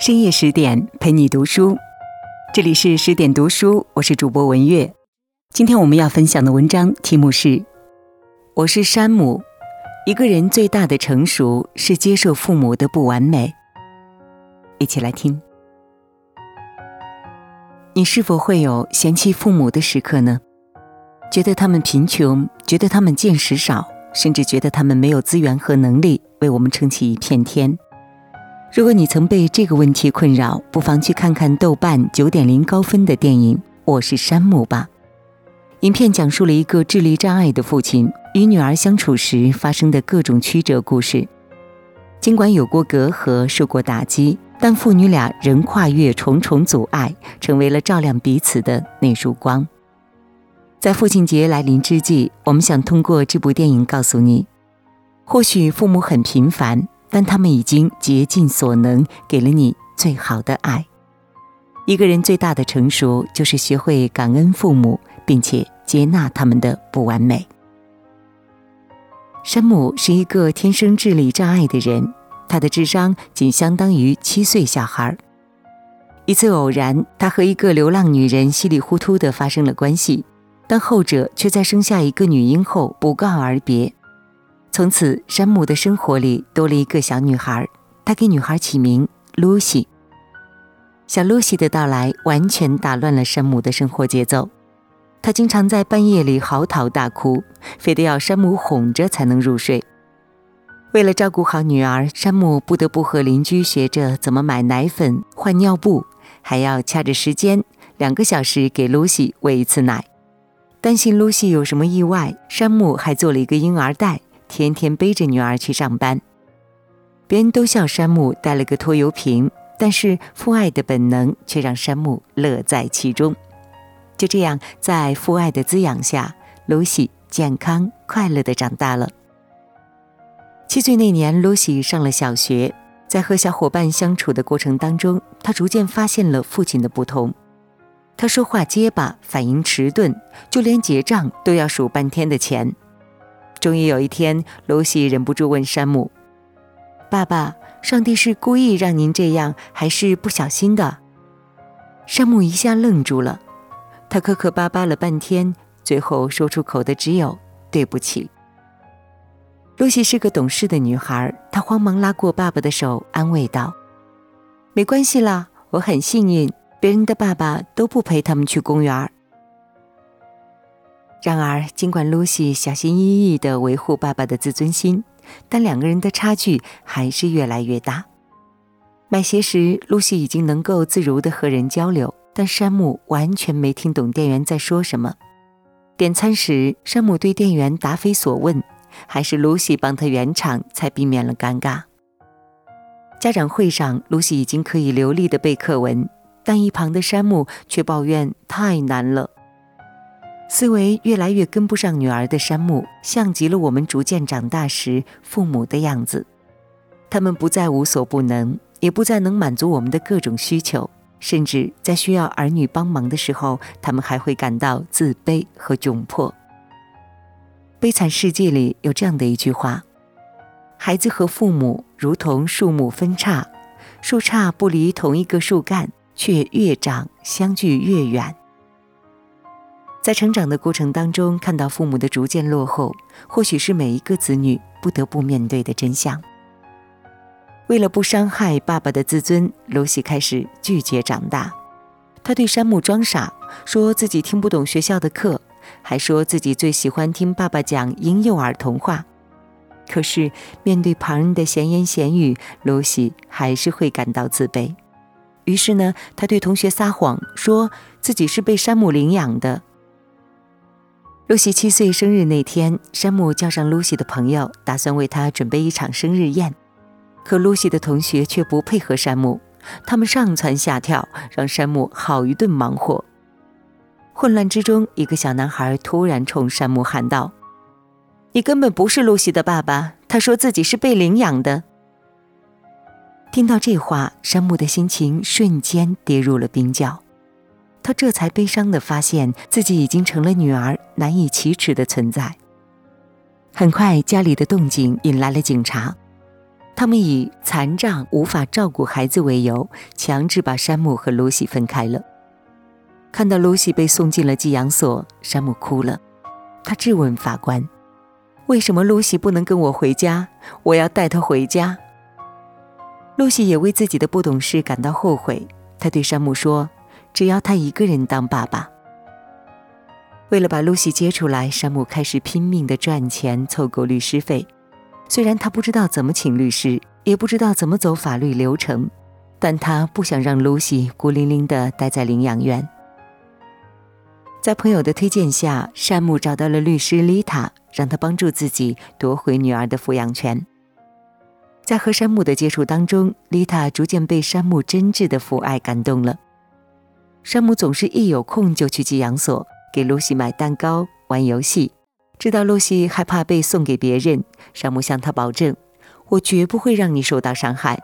深夜十点陪你读书，这里是十点读书，我是主播文月。今天我们要分享的文章题目是《我是山姆》，一个人最大的成熟是接受父母的不完美。一起来听。你是否会有嫌弃父母的时刻呢？觉得他们贫穷，觉得他们见识少，甚至觉得他们没有资源和能力为我们撑起一片天。如果你曾被这个问题困扰，不妨去看看豆瓣九点零高分的电影《我是山姆》吧。影片讲述了一个智力障碍的父亲与女儿相处时发生的各种曲折故事。尽管有过隔阂、受过打击，但父女俩仍跨越重重阻碍，成为了照亮彼此的那束光。在父亲节来临之际，我们想通过这部电影告诉你：或许父母很平凡。但他们已经竭尽所能，给了你最好的爱。一个人最大的成熟，就是学会感恩父母，并且接纳他们的不完美。山姆是一个天生智力障碍的人，他的智商仅相当于七岁小孩。一次偶然，他和一个流浪女人稀里糊涂地发生了关系，但后者却在生下一个女婴后不告而别。从此，山姆的生活里多了一个小女孩，他给女孩起名露西。小露西的到来完全打乱了山姆的生活节奏，他经常在半夜里嚎啕大哭，非得要山姆哄着才能入睡。为了照顾好女儿，山姆不得不和邻居学着怎么买奶粉、换尿布，还要掐着时间，两个小时给露西喂一次奶。担心露西有什么意外，山姆还做了一个婴儿袋。天天背着女儿去上班，别人都笑山姆带了个拖油瓶，但是父爱的本能却让山姆乐在其中。就这样，在父爱的滋养下，露西健康快乐的长大了。七岁那年，露西上了小学，在和小伙伴相处的过程当中，她逐渐发现了父亲的不同。他说话结巴，反应迟钝，就连结账都要数半天的钱。终于有一天，露西忍不住问山姆：“爸爸，上帝是故意让您这样，还是不小心的？”山姆一下愣住了，他磕磕巴巴了半天，最后说出口的只有“对不起”。露西是个懂事的女孩，她慌忙拉过爸爸的手，安慰道：“没关系啦，我很幸运，别人的爸爸都不陪他们去公园。”然而，尽管露西小心翼翼地维护爸爸的自尊心，但两个人的差距还是越来越大。买鞋时，露西已经能够自如地和人交流，但山姆完全没听懂店员在说什么。点餐时，山姆对店员答非所问，还是露西帮他圆场，才避免了尴尬。家长会上，露西已经可以流利地背课文，但一旁的山姆却抱怨太难了。思维越来越跟不上女儿的山姆，像极了我们逐渐长大时父母的样子。他们不再无所不能，也不再能满足我们的各种需求，甚至在需要儿女帮忙的时候，他们还会感到自卑和窘迫。悲惨世界里有这样的一句话：孩子和父母如同树木分叉，树杈不离同一个树干，却越长相距越远。在成长的过程当中，看到父母的逐渐落后，或许是每一个子女不得不面对的真相。为了不伤害爸爸的自尊，露西开始拒绝长大。他对山姆装傻，说自己听不懂学校的课，还说自己最喜欢听爸爸讲婴幼儿童话。可是面对旁人的闲言闲语，露西还是会感到自卑。于是呢，他对同学撒谎，说自己是被山姆领养的。露西七岁生日那天，山姆叫上露西的朋友，打算为她准备一场生日宴。可露西的同学却不配合山姆，他们上蹿下跳，让山姆好一顿忙活。混乱之中，一个小男孩突然冲山姆喊道：“你根本不是露西的爸爸！”他说自己是被领养的。听到这话，山姆的心情瞬间跌入了冰窖。他这才悲伤地发现自己已经成了女儿难以启齿的存在。很快，家里的动静引来了警察。他们以残障无法照顾孩子为由，强制把山姆和露西分开了。看到露西被送进了寄养所，山姆哭了。他质问法官：“为什么露西不能跟我回家？我要带她回家。”露西也为自己的不懂事感到后悔。他对山姆说：“只要他一个人当爸爸。”为了把露西接出来，山姆开始拼命的赚钱凑够律师费。虽然他不知道怎么请律师，也不知道怎么走法律流程，但他不想让露西孤零零地待在领养院。在朋友的推荐下，山姆找到了律师丽塔，让他帮助自己夺回女儿的抚养权。在和山姆的接触当中，丽塔逐渐被山姆真挚的父爱感动了。山姆总是一有空就去寄养所，给露西买蛋糕、玩游戏。知道露西害怕被送给别人，山姆向她保证：“我绝不会让你受到伤害。”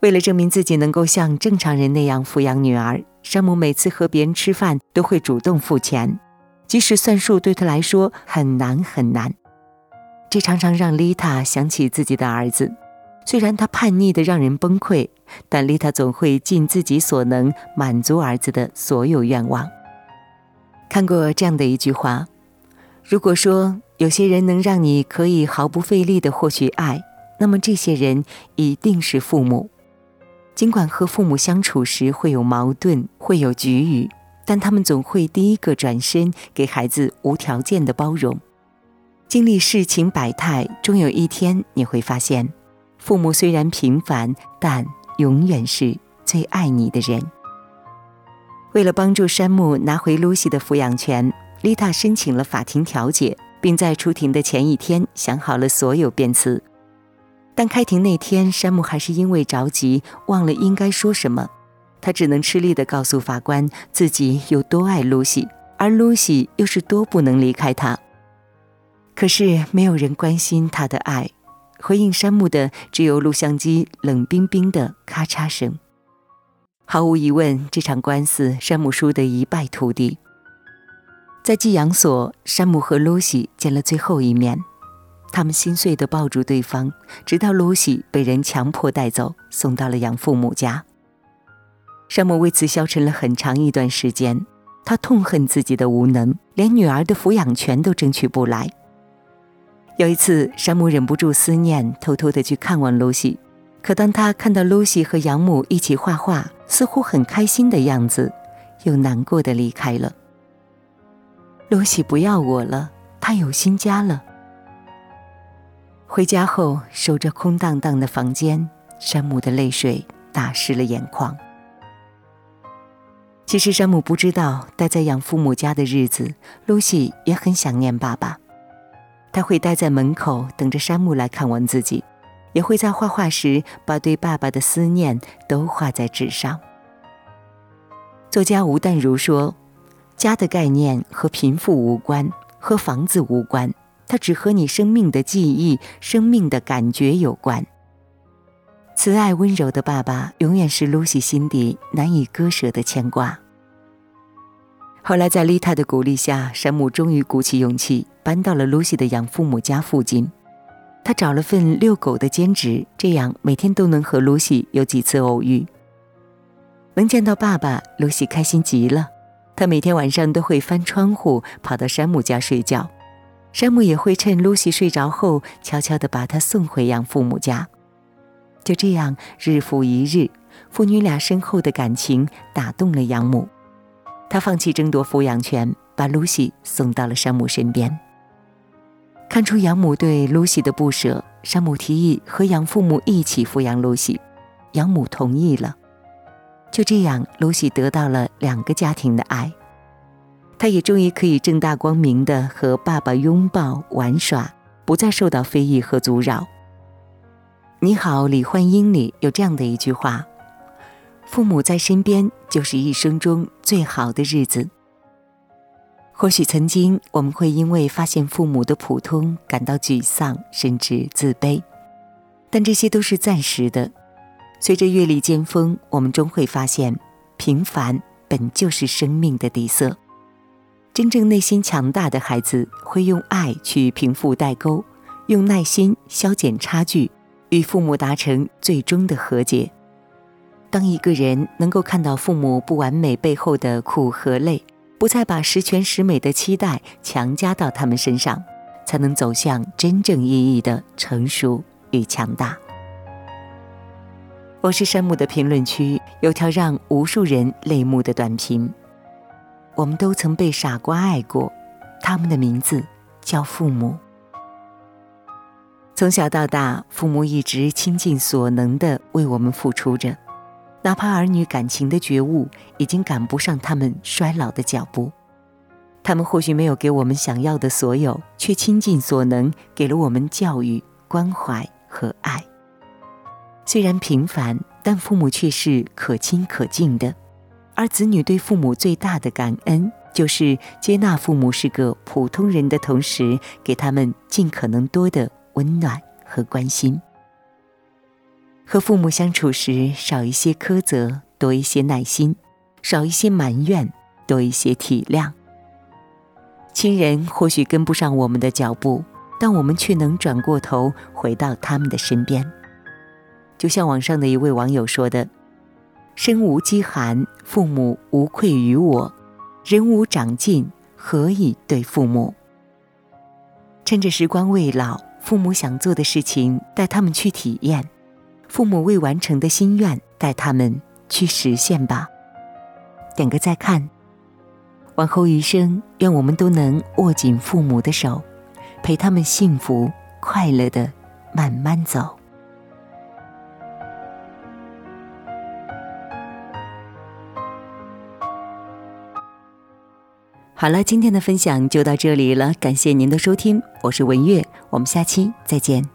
为了证明自己能够像正常人那样抚养女儿，山姆每次和别人吃饭都会主动付钱，即使算数对他来说很难很难。这常常让丽塔想起自己的儿子。虽然他叛逆的让人崩溃，但丽塔总会尽自己所能满足儿子的所有愿望。看过这样的一句话。如果说有些人能让你可以毫不费力地获取爱，那么这些人一定是父母。尽管和父母相处时会有矛盾，会有局龉，但他们总会第一个转身给孩子无条件的包容。经历世情百态，终有一天你会发现，父母虽然平凡，但永远是最爱你的人。为了帮助山姆拿回露西的抚养权。丽塔申请了法庭调解，并在出庭的前一天想好了所有辩词。但开庭那天，山姆还是因为着急忘了应该说什么，他只能吃力地告诉法官自己有多爱露西，而露西又是多不能离开他。可是没有人关心他的爱，回应山姆的只有录像机冷冰冰的咔嚓声。毫无疑问，这场官司山姆输得一败涂地。在寄养所，山姆和露西见了最后一面，他们心碎地抱住对方，直到露西被人强迫带走，送到了养父母家。山姆为此消沉了很长一段时间，他痛恨自己的无能，连女儿的抚养权都争取不来。有一次，山姆忍不住思念，偷偷地去看望露西，可当他看到露西和养母一起画画，似乎很开心的样子，又难过的离开了。露西不要我了，她有新家了。回家后，守着空荡荡的房间，山姆的泪水打湿了眼眶。其实山姆不知道，待在养父母家的日子，露西也很想念爸爸。他会待在门口等着山姆来看望自己，也会在画画时把对爸爸的思念都画在纸上。作家吴淡如说。家的概念和贫富无关，和房子无关，它只和你生命的记忆、生命的感觉有关。慈爱温柔的爸爸，永远是露西心底难以割舍的牵挂。后来，在丽塔的鼓励下，山姆终于鼓起勇气搬到了露西的养父母家附近。他找了份遛狗的兼职，这样每天都能和露西有几次偶遇。能见到爸爸，露西开心极了。他每天晚上都会翻窗户跑到山姆家睡觉，山姆也会趁露西睡着后，悄悄地把她送回养父母家。就这样，日复一日，父女俩深厚的感情打动了养母，他放弃争夺抚养权，把露西送到了山姆身边。看出养母对露西的不舍，山姆提议和养父母一起抚养露西，养母同意了。就这样，露西得到了两个家庭的爱，她也终于可以正大光明的和爸爸拥抱玩耍，不再受到非议和阻扰。《你好，李焕英》里有这样的一句话：“父母在身边，就是一生中最好的日子。”或许曾经我们会因为发现父母的普通感到沮丧，甚至自卑，但这些都是暂时的。随着阅历尖峰，我们终会发现，平凡本就是生命的底色。真正内心强大的孩子，会用爱去平复代沟，用耐心消减差距，与父母达成最终的和解。当一个人能够看到父母不完美背后的苦和累，不再把十全十美的期待强加到他们身上，才能走向真正意义的成熟与强大。我是山姆的评论区有条让无数人泪目的短评：我们都曾被傻瓜爱过，他们的名字叫父母。从小到大，父母一直倾尽所能的为我们付出着。哪怕儿女感情的觉悟已经赶不上他们衰老的脚步，他们或许没有给我们想要的所有，却倾尽所能给了我们教育、关怀和爱。虽然平凡，但父母却是可亲可敬的。而子女对父母最大的感恩，就是接纳父母是个普通人的同时，给他们尽可能多的温暖和关心。和父母相处时，少一些苛责，多一些耐心；少一些埋怨，多一些体谅。亲人或许跟不上我们的脚步，但我们却能转过头回到他们的身边。就像网上的一位网友说的：“身无饥寒，父母无愧于我；人无长进，何以对父母？”趁着时光未老，父母想做的事情，带他们去体验。父母未完成的心愿，带他们去实现吧。点个再看，往后余生，愿我们都能握紧父母的手，陪他们幸福快乐的慢慢走。好了，今天的分享就到这里了，感谢您的收听，我是文月，我们下期再见。